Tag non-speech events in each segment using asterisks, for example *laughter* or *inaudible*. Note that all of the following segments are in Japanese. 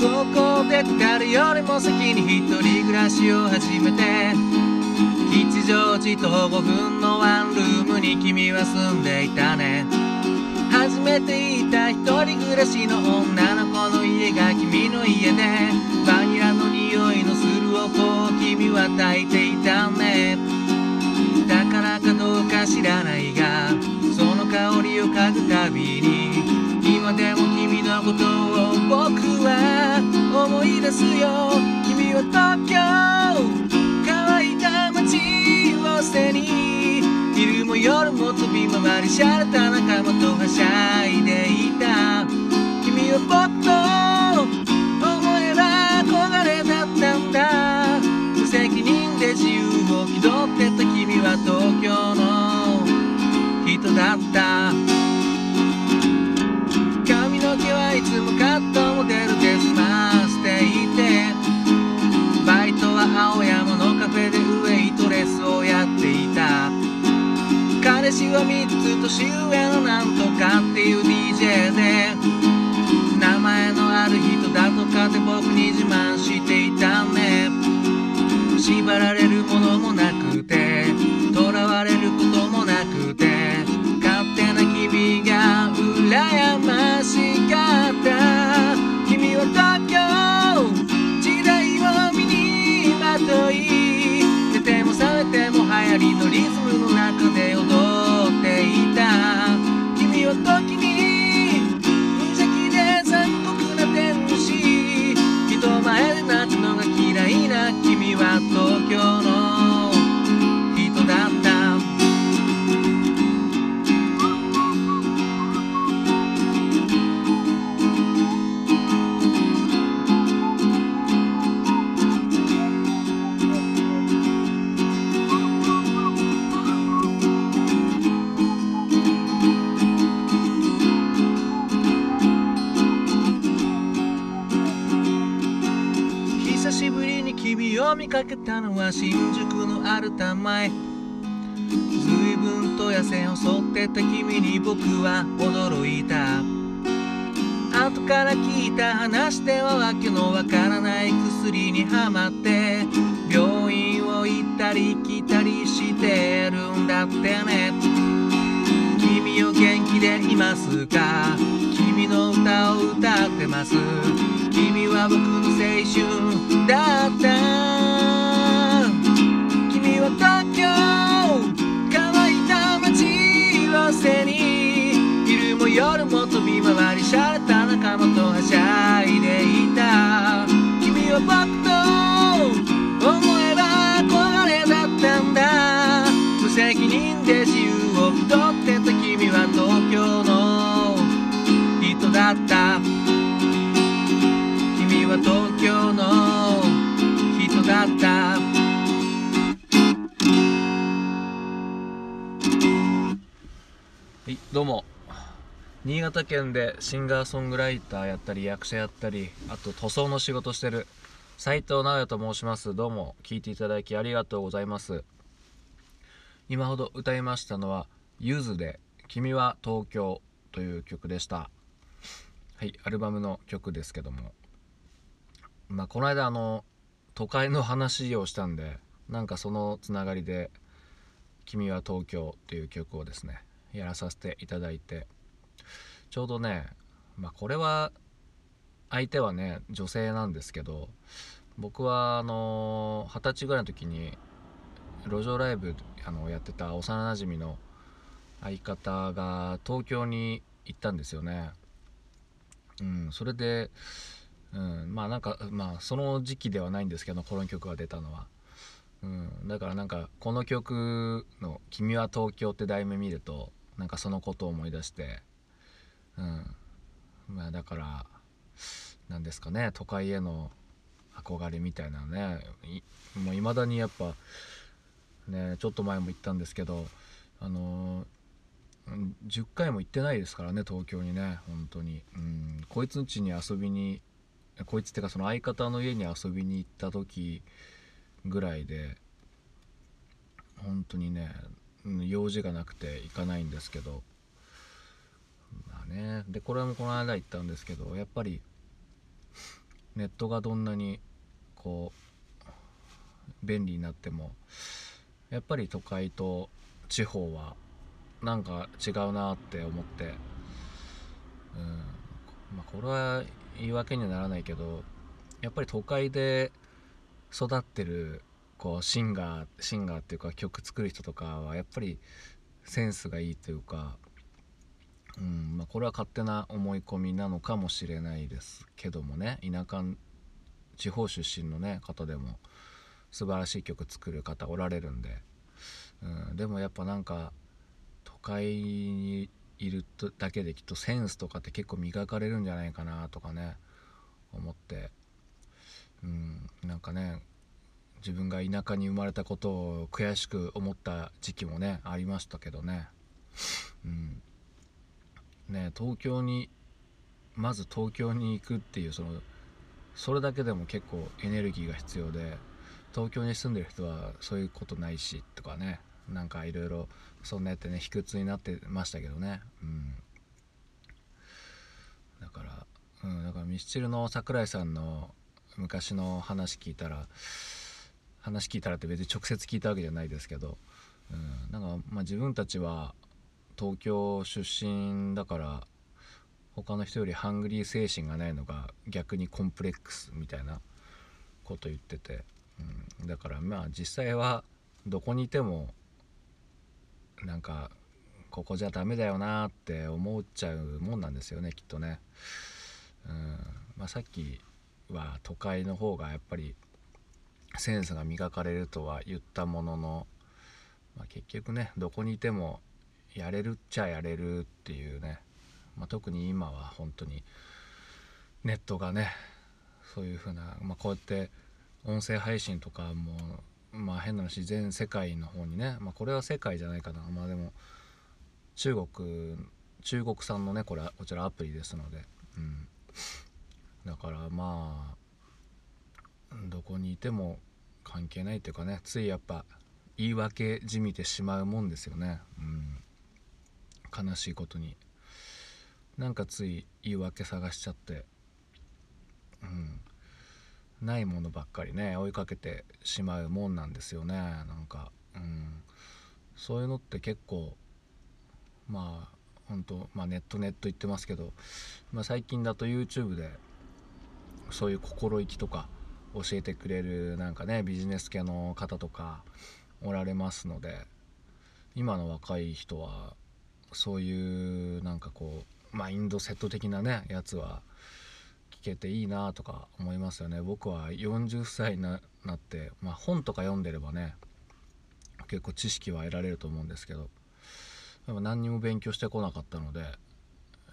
高校出て誰よりも先に一人暮らしを始めて。吉祥寺と5分のワンルームに君は住んでいたね。初めていた一人暮らしの女の子の家が君の家でバニラの匂いのする音を君は炊いていたね。だからかどうか知らないが香りを嗅ぐたびに今でも君のことを僕は思い出すよ。君は東京乾いた街を捨てに昼も夜も飛び回りシャレた仲間とはしゃいでいた。君は僕と思えば憧れだったんだ。無責任で自由を気取ってた。私は3つ年上のなんとかっていう DJ で名前のある人だとかで僕に自慢していたね。縛られるものもなくなかけたのは新宿のアルタ前随分と痩せ細ってた君に僕は驚いた。後から聞いた話ではわけのわからない薬にはまって。病院を行ったり来たりしてるんだってね。君を元気でいますか？君の歌を歌ってます。君は僕の青春だった。君は東京乾いた街を背に。昼も夜も飛び回りシャレた仲間とはしゃいでいた。どうも。新潟県でシンガーソングライターやったり役者やったりあと塗装の仕事してる。斉藤直也と申します。どうも。聞いていただきありがとうございます。今ほど歌いましたのはゆずで「君は東京」という曲でした。はいアルバムの曲ですけども。まあこの間あの都会の話をしたんでなんかそのつながりで「君は東京」っていう曲をですねやらさせていただいてちょうどねまあこれは相手はね女性なんですけど僕はあの二十歳ぐらいの時に路上ライブあのやってた幼なじみの相方が東京に行ったんですよね。うん、それで、うん、まあなんかまあその時期ではないんですけどこの曲が出たのは。うん、だからなんかこの曲の「君は東京」って題名見るとなんかそのことを思い出して、うん、まあだからなんですかね都会への憧れみたいなねいもう未だにやっぱねちょっと前も言ったんですけどあのー10回も行ってないですからね東京にね本当に。うん。こいつん家に遊びにこいつってかその相方の家に遊びに行った時ぐらいで本当にね用事がなくて行かないんですけど。ねでこれもこの間言ったんですけどやっぱりネットがどんなにこう便利になってもやっぱり都会と地方はなんか違うなって思ってうんまあこれは言い訳にはならないけどやっぱり都会で育ってるこうシンガーシンガーっていうか曲作る人とかはやっぱりセンスがいいというか、うんまあ、これは勝手な思い込みなのかもしれないですけどもね。田舎地方出身の、ね、方でも素晴らしい曲作る方おられるんで、うん、でもやっぱなんか都会にいるだけできっとセンスとかって結構磨かれるんじゃないかなとかね思って。うんなんかね自分が田舎に生まれたことを悔しく思った時期もねありましたけどね。うん。ね東京にまず東京に行くっていうそのそれだけでも結構エネルギーが必要で東京に住んでる人はそういうことないしとかねなんかいろいろそんなやってね卑屈になってましたけどね。うん。だからうんだからミスチルの桜井さんの昔の話聞いたら話聞いたらって別に直接聞いたわけじゃないですけど、うん、なんかまあ自分たちは東京出身だから他の人よりハングリー精神がないのが逆にコンプレックスみたいなこと言ってて、うん、だからまあ実際はどこにいてもなんかここじゃダメだよなって思っちゃうもんなんですよねきっとね。うんまあ、さっきは都会の方がやっぱりセンスが磨かれるとは言ったものの、まあ、結局ねどこにいてもやれるっちゃやれるっていうね、まあ、特に今は本当にネットがねそういう風な、まあ、こうやって音声配信とかもまあ変な話全世界の方にね、まあ、これは世界じゃないかな。まあでも中国中国産のねこれこちらアプリですので、うん、だからまあどこにいても関係ないというかねついやっぱ言い訳じみてしまうもんですよね、うん、悲しいことに。なんかつい言い訳探しちゃって、うん、ないものばっかりね追いかけてしまうもんなんですよね。なんか、うん、そういうのって結構まあ本当まあネットネット言ってますけど、まあ、最近だと YouTube でそういう心意気とか教えてくれるなんかねビジネス系の方とかおられますので今の若い人はそういうなんかこうマインドセット的なねやつは聞けていいなとか思いますよね。僕は40歳になって、まあ、本とか読んでればね結構知識は得られると思うんですけどでも何にも勉強してこなかったので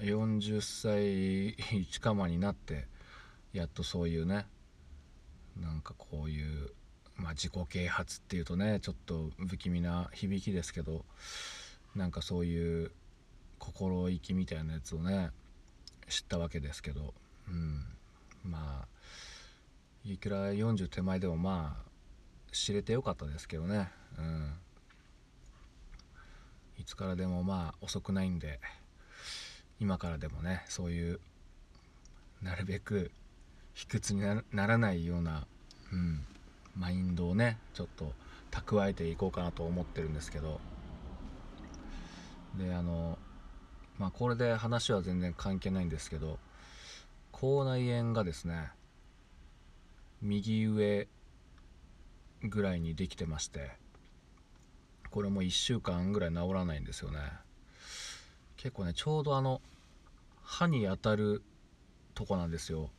40歳 *laughs* 近間になってやっとそういうねなんかこういう、まあ、自己啓発っていうとねちょっと不気味な響きですけどなんかそういう心意気みたいなやつをね知ったわけですけど、うん、まあいくら40手前でもまあ知れてよかったですけどね、うん、いつからでもまあ遅くないんで今からでもねそういうなるべく卑屈にならないような、うん、マインドをねちょっと蓄えていこうかなと思ってるんですけど。であのまあこれで話は全然関係ないんですけど口内炎がですね右上ぐらいにできてましてこれも1週間ぐらい治らないんですよね。結構ねちょうどあの歯に当たるとこなんですよ。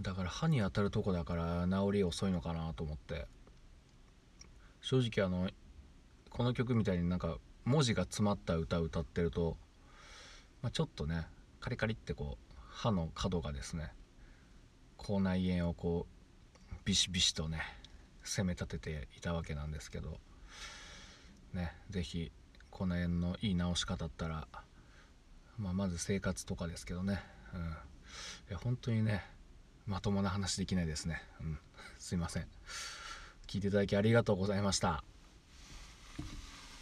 だから歯に当たるとこだから治り遅いのかなと思って。正直あのこの曲みたいになんか文字が詰まった歌を歌ってると、まあ、ちょっとねカリカリってこう歯の角がですね口内炎をこうビシビシとね攻め立てていたわけなんですけどね是非口内炎のいい治し方だったら、まあ、まず生活とかですけどね、うん、いや本当にねまともな話できないですね。うん。すいません。聞いていただきありがとうございました。